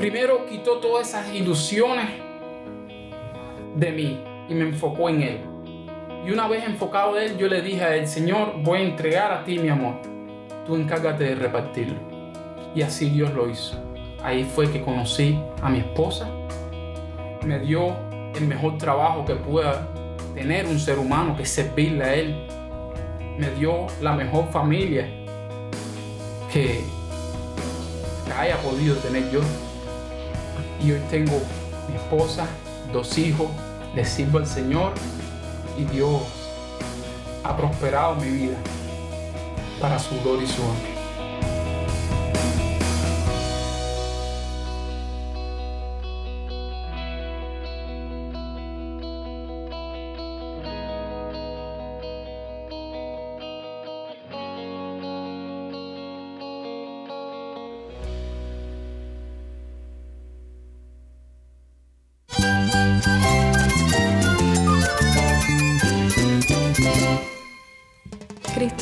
primero quitó todas esas ilusiones de mí y me enfocó en Él. Y una vez enfocado en Él, yo le dije a Señor, voy a entregar a ti mi amor. Tú encárgate de repartirlo. Y así Dios lo hizo. Ahí fue que conocí a mi esposa. Me dio el mejor trabajo que pueda tener un ser humano, que es servirle a Él. Me dio la mejor familia que haya podido tener yo. Y hoy tengo mi esposa, dos hijos, le sirvo al Señor y Dios ha prosperado mi vida para su gloria y su honra.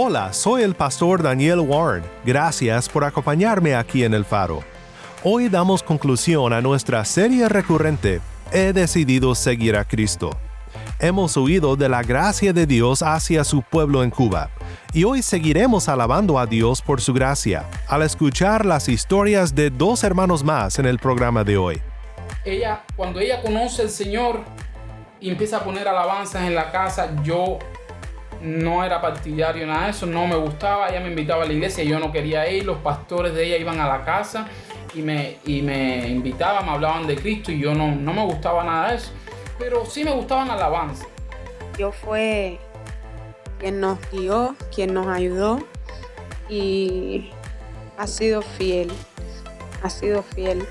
Hola, soy el pastor Daniel Warren. Gracias por acompañarme aquí en El Faro. Hoy damos conclusión a nuestra serie recurrente, He decidido seguir a Cristo. Hemos oído de la gracia de Dios hacia su pueblo en Cuba, y hoy seguiremos alabando a Dios por su gracia, al escuchar las historias de dos hermanos más en el programa de hoy. Ella, cuando ella conoce al Señor y empieza a poner alabanzas en la casa, yo no era partidario nada de eso, no me gustaba, ella me invitaba a la iglesia, yo no quería ir, los pastores de ella iban a la casa y me, y me invitaban, me hablaban de Cristo y yo no, no me gustaba nada de eso, pero sí me gustaban alabanzas. Dios fue quien nos guió, quien nos ayudó y ha sido fiel, ha sido fiel.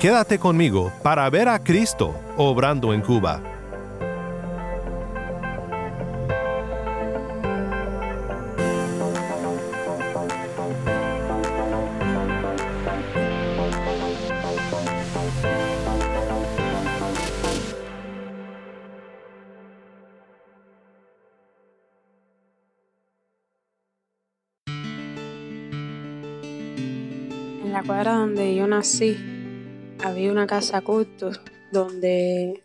Quédate conmigo para ver a Cristo obrando en Cuba. En la cuadra donde yo nací había una casa cultos donde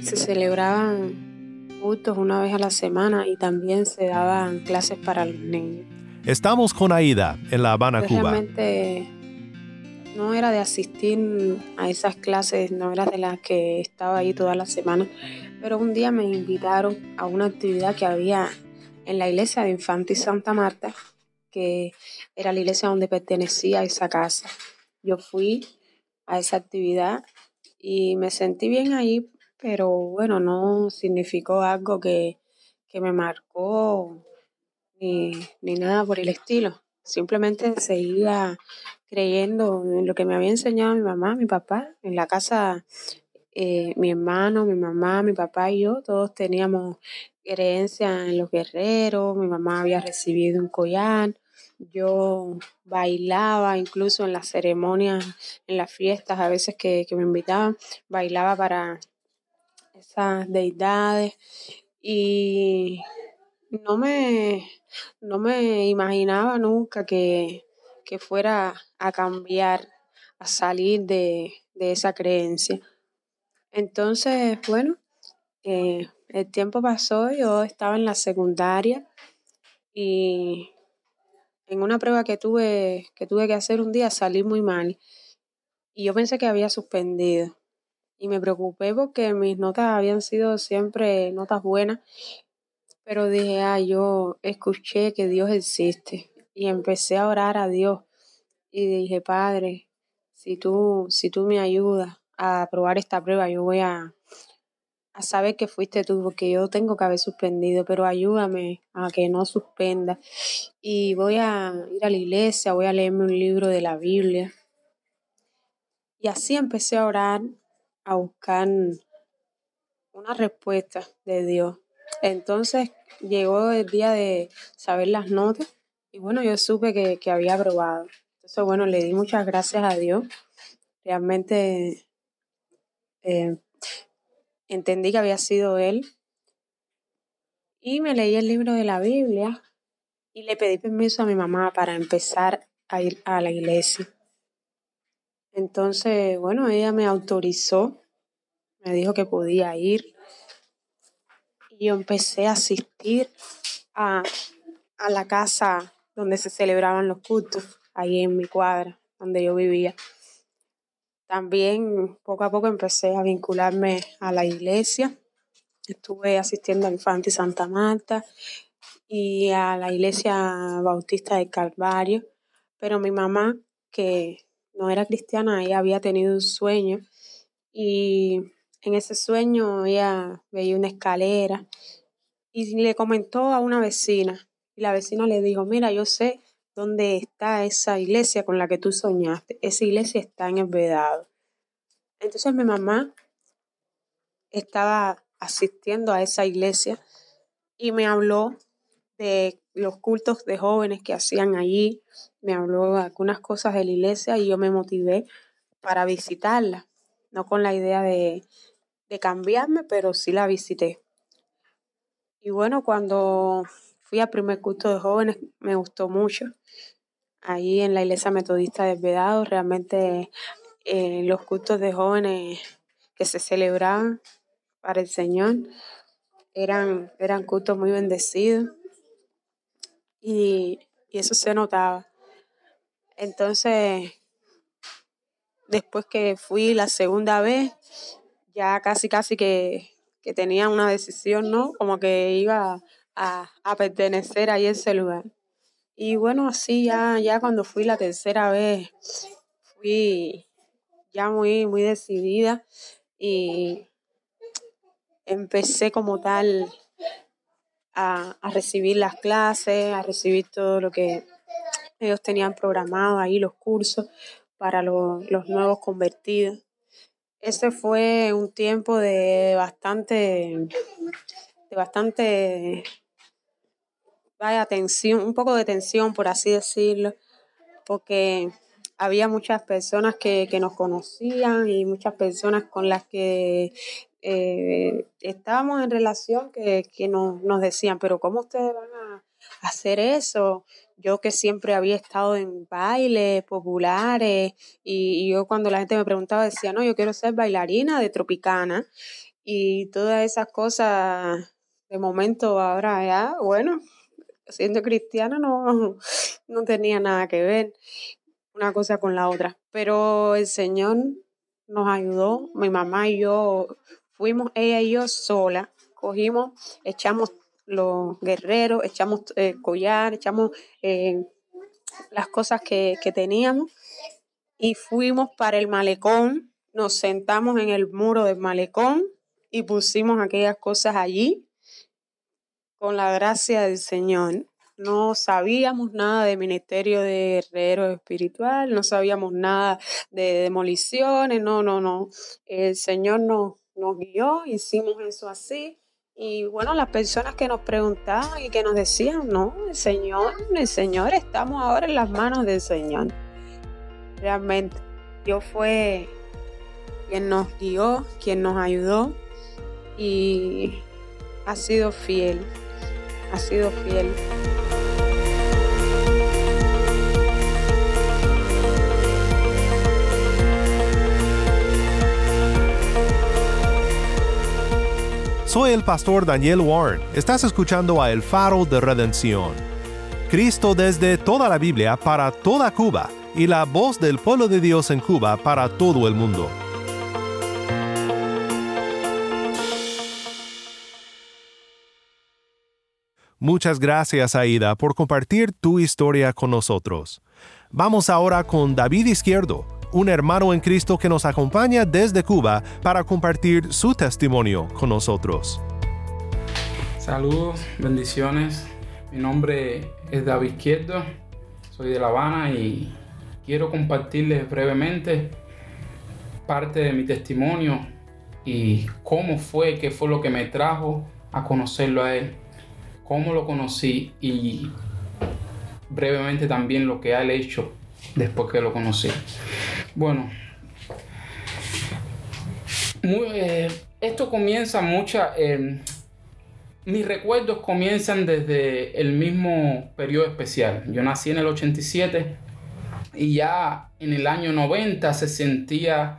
se celebraban cultos una vez a la semana y también se daban clases para los niños. Estamos con Aida en La Habana, Yo Cuba. Realmente no era de asistir a esas clases, no era de las que estaba ahí toda la semana, pero un día me invitaron a una actividad que había en la iglesia de Infante y Santa Marta, que era la iglesia donde pertenecía esa casa. Yo fui a esa actividad y me sentí bien ahí, pero bueno, no significó algo que, que me marcó ni, ni nada por el estilo. Simplemente seguía creyendo en lo que me había enseñado mi mamá, mi papá. En la casa, eh, mi hermano, mi mamá, mi papá y yo, todos teníamos creencia en los guerreros. Mi mamá había recibido un collar. Yo bailaba incluso en las ceremonias, en las fiestas, a veces que, que me invitaban, bailaba para esas deidades y no me, no me imaginaba nunca que, que fuera a cambiar, a salir de, de esa creencia. Entonces, bueno, eh, el tiempo pasó, yo estaba en la secundaria y en una prueba que tuve, que tuve que hacer un día salí muy mal y yo pensé que había suspendido. Y me preocupé porque mis notas habían sido siempre notas buenas, pero dije, ah, yo escuché que Dios existe y empecé a orar a Dios y dije, Padre, si tú, si tú me ayudas a aprobar esta prueba, yo voy a, a saber que fuiste tú, porque yo tengo que haber suspendido, pero ayúdame a que no suspenda. Y voy a ir a la iglesia, voy a leerme un libro de la Biblia. Y así empecé a orar, a buscar una respuesta de Dios. Entonces llegó el día de saber las notas y bueno, yo supe que, que había aprobado. Entonces, bueno, le di muchas gracias a Dios. Realmente eh, entendí que había sido Él. Y me leí el libro de la Biblia y le pedí permiso a mi mamá para empezar a ir a la iglesia. Entonces, bueno, ella me autorizó, me dijo que podía ir. Y yo empecé a asistir a, a la casa donde se celebraban los cultos, ahí en mi cuadra, donde yo vivía. También poco a poco empecé a vincularme a la iglesia. Estuve asistiendo al Infante Santa Marta y a la iglesia bautista del Calvario. Pero mi mamá, que no era cristiana, ella había tenido un sueño y en ese sueño ella veía una escalera y le comentó a una vecina y la vecina le dijo, mira, yo sé dónde está esa iglesia con la que tú soñaste. Esa iglesia está en el Vedado. Entonces mi mamá estaba asistiendo a esa iglesia y me habló de los cultos de jóvenes que hacían allí, me habló de algunas cosas de la iglesia y yo me motivé para visitarla, no con la idea de, de cambiarme, pero sí la visité. Y bueno, cuando fui primer culto de jóvenes, me gustó mucho. Ahí en la iglesia metodista de Vedado, realmente eh, los cultos de jóvenes que se celebraban para el Señor eran, eran cultos muy bendecidos y, y eso se notaba. Entonces, después que fui la segunda vez, ya casi casi que, que tenía una decisión, ¿no? Como que iba a, pertenecer a ese lugar. Y bueno, así ya, ya cuando fui la tercera vez, fui ya muy, muy decidida y empecé como tal a, a recibir las clases, a recibir todo lo que ellos tenían programado ahí, los cursos para los, los nuevos convertidos. Ese fue un tiempo de bastante, de bastante vaya tensión, un poco de tensión, por así decirlo, porque había muchas personas que, que nos conocían y muchas personas con las que eh, estábamos en relación que, que nos, nos decían, pero ¿cómo ustedes van a hacer eso? Yo que siempre había estado en bailes populares y yo cuando la gente me preguntaba decía, no, yo quiero ser bailarina de Tropicana y todas esas cosas de momento ahora ya, bueno, siendo cristiana no, no tenía nada que ver una cosa con la otra. Pero el Señor nos ayudó, mi mamá y yo fuimos, ella y yo sola, cogimos, echamos los guerreros, echamos eh, collar, echamos eh, las cosas que, que teníamos y fuimos para el malecón, nos sentamos en el muro del malecón y pusimos aquellas cosas allí con la gracia del Señor. No sabíamos nada de ministerio de herrero espiritual, no sabíamos nada de demoliciones, no, no, no. El Señor nos, nos guió, hicimos eso así. Y bueno, las personas que nos preguntaban y que nos decían, no, el Señor, el Señor, estamos ahora en las manos del Señor. Realmente, Dios fue quien nos guió, quien nos ayudó y ha sido fiel, ha sido fiel. Soy el pastor Daniel Warren. Estás escuchando a El Faro de Redención. Cristo desde toda la Biblia para toda Cuba y la voz del pueblo de Dios en Cuba para todo el mundo. Muchas gracias Aida por compartir tu historia con nosotros. Vamos ahora con David Izquierdo, un hermano en Cristo que nos acompaña desde Cuba para compartir su testimonio con nosotros. Saludos, bendiciones. Mi nombre es David Izquierdo, soy de La Habana y quiero compartirles brevemente parte de mi testimonio y cómo fue, qué fue lo que me trajo a conocerlo a él, cómo lo conocí y brevemente también lo que ha hecho después que lo conocí. Bueno, eh, esto comienza mucha... Eh, mis recuerdos comienzan desde el mismo periodo especial. Yo nací en el 87 y ya en el año 90 se sentía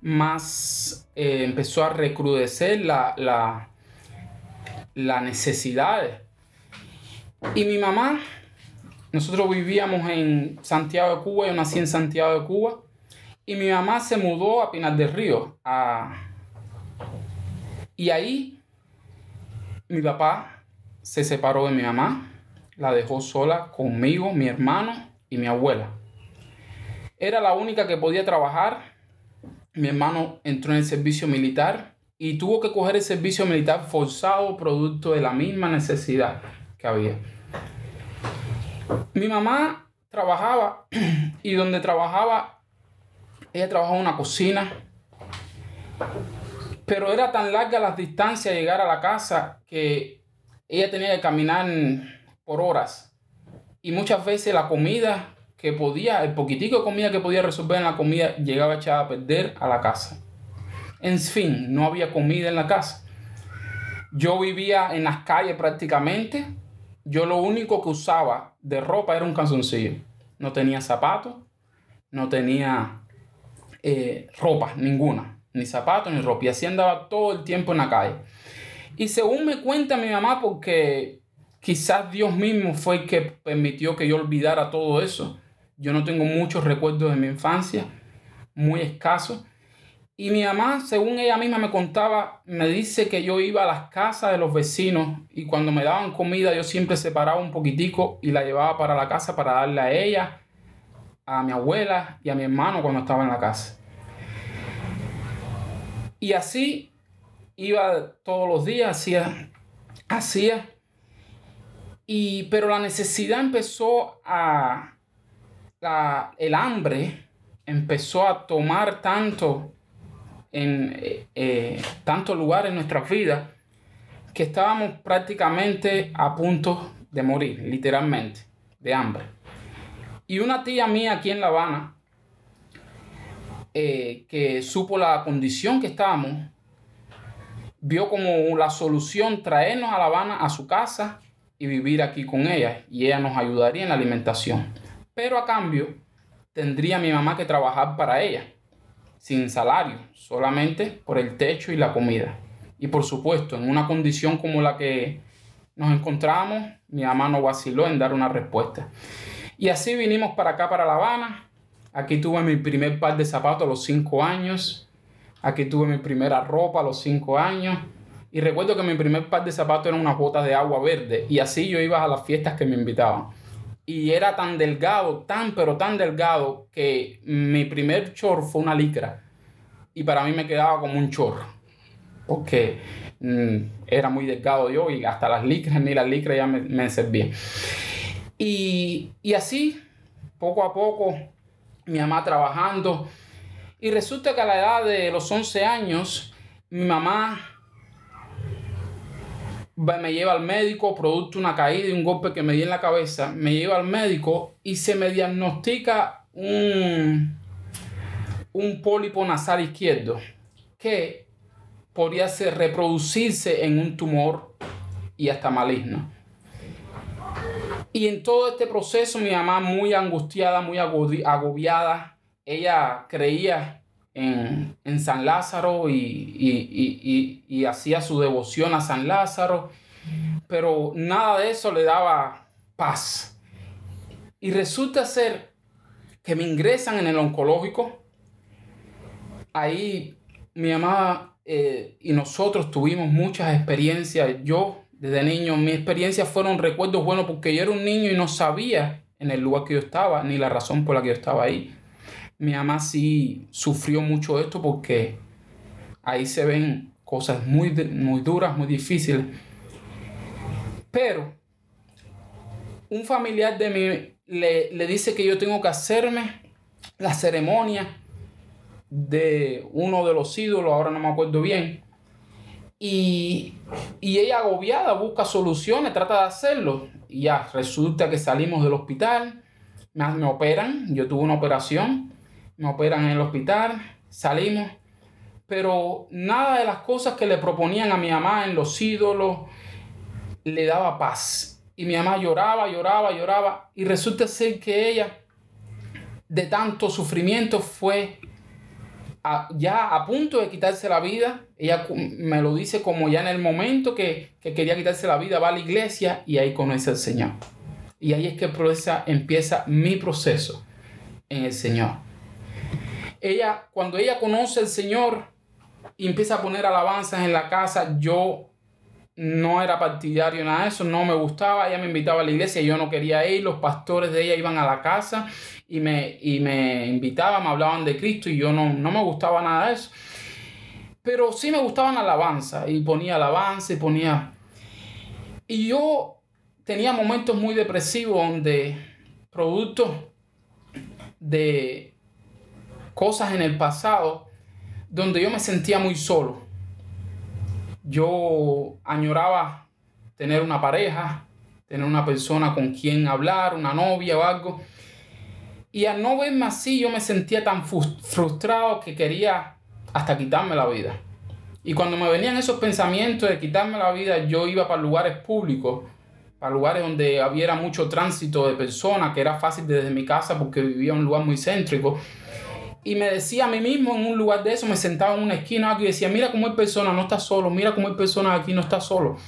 más, eh, empezó a recrudecer la, la, la necesidad. Y mi mamá nosotros vivíamos en Santiago de Cuba, yo nací en Santiago de Cuba, y mi mamá se mudó a Pinar del Río. Y ahí mi papá se separó de mi mamá, la dejó sola conmigo, mi hermano y mi abuela. Era la única que podía trabajar. Mi hermano entró en el servicio militar y tuvo que coger el servicio militar forzado producto de la misma necesidad que había. Mi mamá trabajaba y donde trabajaba, ella trabajaba en una cocina, pero era tan larga las distancias llegar a la casa que ella tenía que caminar por horas. Y muchas veces la comida que podía, el poquitico de comida que podía resolver en la comida, llegaba echada a perder a la casa. En fin, no había comida en la casa. Yo vivía en las calles prácticamente yo lo único que usaba de ropa era un calzoncillo. No tenía zapatos, no tenía eh, ropa ninguna, ni zapatos ni ropa. Y así andaba todo el tiempo en la calle. Y según me cuenta mi mamá, porque quizás Dios mismo fue el que permitió que yo olvidara todo eso. Yo no tengo muchos recuerdos de mi infancia, muy escasos. Y mi mamá, según ella misma me contaba, me dice que yo iba a las casas de los vecinos y cuando me daban comida yo siempre separaba un poquitico y la llevaba para la casa para darle a ella, a mi abuela y a mi hermano cuando estaba en la casa. Y así iba todos los días, hacía, hacía. Y, pero la necesidad empezó a, la, el hambre empezó a tomar tanto en eh, eh, tantos lugares en nuestras vidas que estábamos prácticamente a punto de morir, literalmente, de hambre. Y una tía mía aquí en La Habana, eh, que supo la condición que estábamos, vio como la solución traernos a La Habana a su casa y vivir aquí con ella. Y ella nos ayudaría en la alimentación. Pero a cambio, tendría mi mamá que trabajar para ella sin salario, solamente por el techo y la comida. Y por supuesto, en una condición como la que nos encontramos, mi mamá no vaciló en dar una respuesta. Y así vinimos para acá, para La Habana. Aquí tuve mi primer par de zapatos a los 5 años. Aquí tuve mi primera ropa a los 5 años. Y recuerdo que mi primer par de zapatos eran unas botas de agua verde. Y así yo iba a las fiestas que me invitaban y era tan delgado, tan pero tan delgado que mi primer chor fue una licra y para mí me quedaba como un chor porque mm, era muy delgado yo y hasta las licras ni las licras ya me, me servían. Y, y así, poco a poco, mi mamá trabajando y resulta que a la edad de los 11 años, mi mamá me lleva al médico, producto una caída y un golpe que me di en la cabeza, me lleva al médico y se me diagnostica un, un pólipo nasal izquierdo que podría ser reproducirse en un tumor y hasta maligno. Y en todo este proceso mi mamá muy angustiada, muy agobiada, ella creía en, San Lázaro y, hacía su devoción a San Lázaro, pero nada de eso le daba paz. Y resulta ser que me ingresan en el oncológico. Ahí mi mamá eh, y nosotros tuvimos muchas experiencias. Yo Desde niño, mis experiencias fueron recuerdos buenos porque yo era un niño y no sabía en el lugar que yo estaba ni la razón por la que yo estaba ahí. Mi mamá sí sufrió mucho esto porque ahí se ven cosas muy, muy duras, muy difíciles. Pero un familiar de mí le, le dice que yo tengo que hacerme la ceremonia de uno de los ídolos, ahora no me acuerdo bien. Y, y ella agobiada busca soluciones, trata de hacerlo. Y ya, resulta que salimos del hospital, me, me operan, yo tuve una operación, me operan en el hospital, salimos. Pero nada de las cosas que le proponían a mi mamá en los ídolos le daba paz. Y mi mamá lloraba, lloraba, lloraba. Y resulta ser que ella, de tanto sufrimiento, fue a- ya a punto de quitarse la vida. Ella me lo dice como ya en el momento que, que quería quitarse la vida, va a la iglesia y ahí conoce al Señor. Y ahí es que empieza, empieza mi proceso en el Señor. Ella, cuando ella conoce al Señor y empieza a poner alabanzas en la casa, yo no era partidario nada de eso, no me gustaba, ella me invitaba a la iglesia, yo no quería ir, los pastores de ella iban a la casa y me, y me invitaban, me hablaban de Cristo y yo no, no me gustaba nada de eso. Pero sí me gustaban alabanza y ponía alabanza y ponía... Y yo tenía momentos muy depresivos donde producto de cosas en el pasado, donde yo me sentía muy solo yo añoraba tener una pareja, tener una persona con quien hablar, una novia o algo. Y al no verme así, yo me sentía tan frus- frustrado que quería hasta quitarme la vida. Y cuando me venían esos pensamientos de quitarme la vida, yo iba para lugares públicos, para lugares donde hubiera mucho tránsito de personas, que era fácil desde mi casa porque vivía en un lugar muy céntrico. Y me decía a mí mismo en un lugar de eso, me sentaba en una esquina y decía, mira cómo hay personas, no está solo, mira cómo hay personas aquí, no está solo.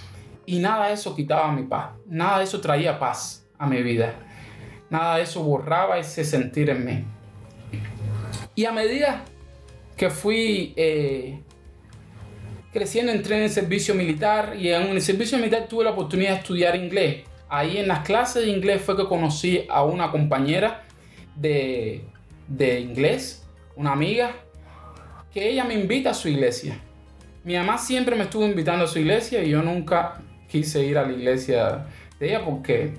Y nada de eso quitaba mi paz, nada de eso traía paz a mi vida, nada de eso borraba ese sentir en mí. Y a medida que fui eh, creciendo, entré en el servicio militar y en el servicio militar tuve la oportunidad de estudiar inglés. Ahí en las clases de inglés fue que conocí a una compañera de, de inglés, una amiga, que ella me invita a su iglesia. Mi mamá siempre me estuvo invitando a su iglesia y yo nunca quise ir a la iglesia de ella porque,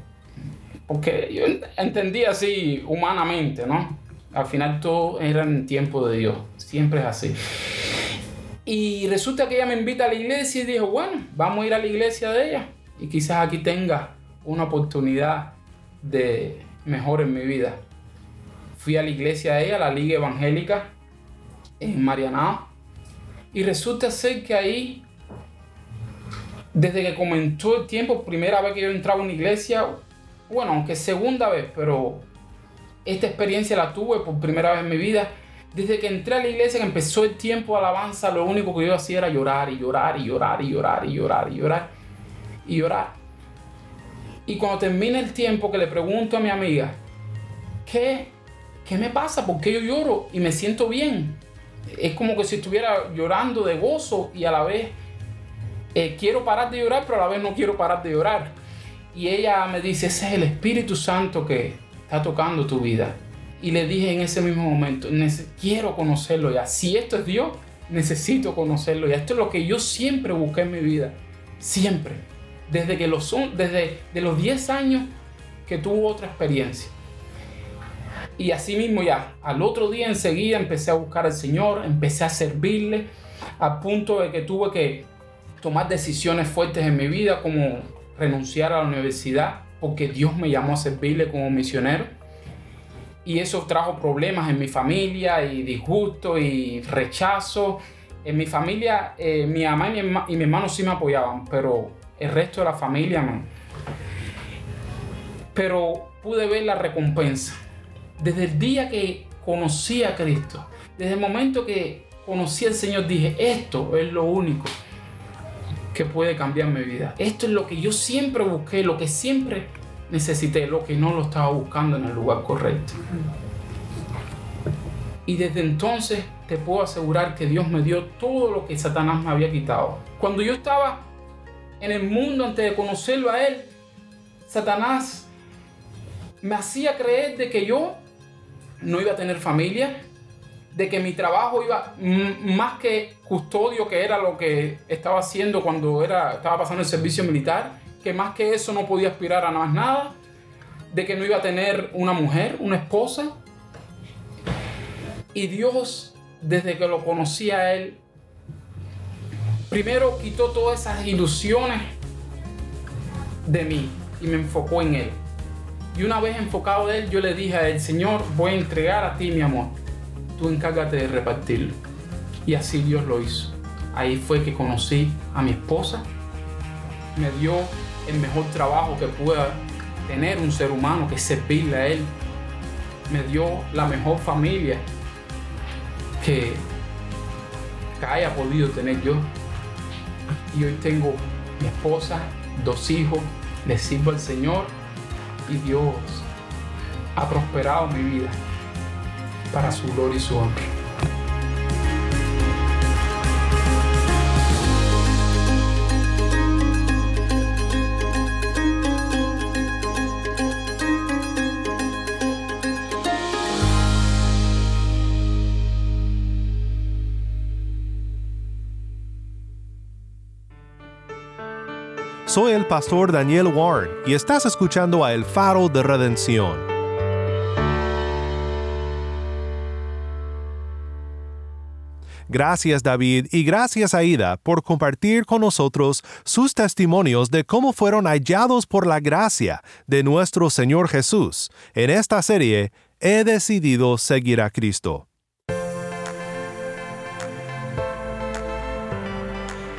porque yo ent- entendía así humanamente, ¿no? Al final todo era en tiempo de Dios, siempre es así. Y resulta que ella me invita a la iglesia y dijo, bueno, vamos a ir a la iglesia de ella y quizás aquí tenga una oportunidad de mejor en mi vida. Fui a la iglesia de ella, la Liga Evangélica, en Marianao. Y resulta ser que ahí, desde que comenzó el tiempo, primera vez que yo entraba a una iglesia, bueno, aunque segunda vez, pero esta experiencia la tuve por primera vez en mi vida. Desde que entré a la iglesia, que empezó el tiempo de alabanza, lo único que yo hacía era llorar y llorar y llorar y llorar y llorar y llorar y llorar. Y cuando termina el tiempo que le pregunto a mi amiga, ¿qué, qué me pasa? ¿Por qué yo lloro y me siento bien? Es como que si estuviera llorando de gozo y a la vez eh, quiero parar de llorar, pero a la vez no quiero parar de llorar. Y ella me dice, ese es el Espíritu Santo que está tocando tu vida. Y le dije en ese mismo momento, "Nece- quiero conocerlo ya. Si esto es Dios, necesito conocerlo ya. Esto es lo que yo siempre busqué en mi vida. Siempre. Desde que los, desde de los 10 años que tuvo otra experiencia. Y así mismo ya, al otro día enseguida empecé a buscar al Señor, empecé a servirle, a punto de que tuve que tomar decisiones fuertes en mi vida, como renunciar a la universidad, porque Dios me llamó a servirle como misionero. Y eso trajo problemas en mi familia y disgusto y rechazo. En mi familia, eh, mi mamá y mi, herma- y mi hermano sí me apoyaban, pero el resto de la familia no. Pero pude ver la recompensa. Desde el día que conocí a Cristo, desde el momento que conocí al Señor, dije, esto es lo único que puede cambiar mi vida. Esto es lo que yo siempre busqué, lo que siempre necesité, lo que no lo estaba buscando en el lugar correcto. Y desde entonces te puedo asegurar que Dios me dio todo lo que Satanás me había quitado. Cuando yo estaba en el mundo antes de conocerlo a Él, Satanás me hacía creer de que yo no iba a tener familia, de que mi trabajo iba más que custodio, que era lo que estaba haciendo cuando era, estaba pasando el servicio militar, que más que eso no podía aspirar a más nada, de que no iba a tener una mujer, una esposa. Y Dios, desde que lo conocí a Él, primero quitó todas esas ilusiones de mí y me enfocó en Él. Y una vez enfocado en Él, yo le dije a Señor, voy a entregar a ti mi amor. Tú encárgate de repartirlo. Y así Dios lo hizo. Ahí fue que conocí a mi esposa. Me dio el mejor trabajo que pueda tener un ser humano, que es servirle a Él. Me dio la mejor familia que, que haya podido tener yo. Y hoy tengo mi esposa, dos hijos, le sirvo al Señor y Dios ha prosperado mi vida para su gloria y su honra. Soy el pastor Daniel Warren y estás escuchando a El Faro de Redención. Gracias David y gracias Aida por compartir con nosotros sus testimonios de cómo fueron hallados por la gracia de nuestro Señor Jesús. En esta serie, He decidido seguir a Cristo.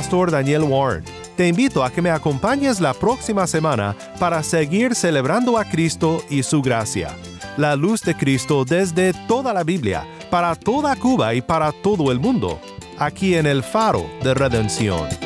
pastor Daniel Warren. Te invito a que me acompañes la próxima semana para seguir celebrando a Cristo y su gracia. La luz de Cristo desde toda la Biblia, para toda Cuba y para todo el mundo, aquí en el faro de redención.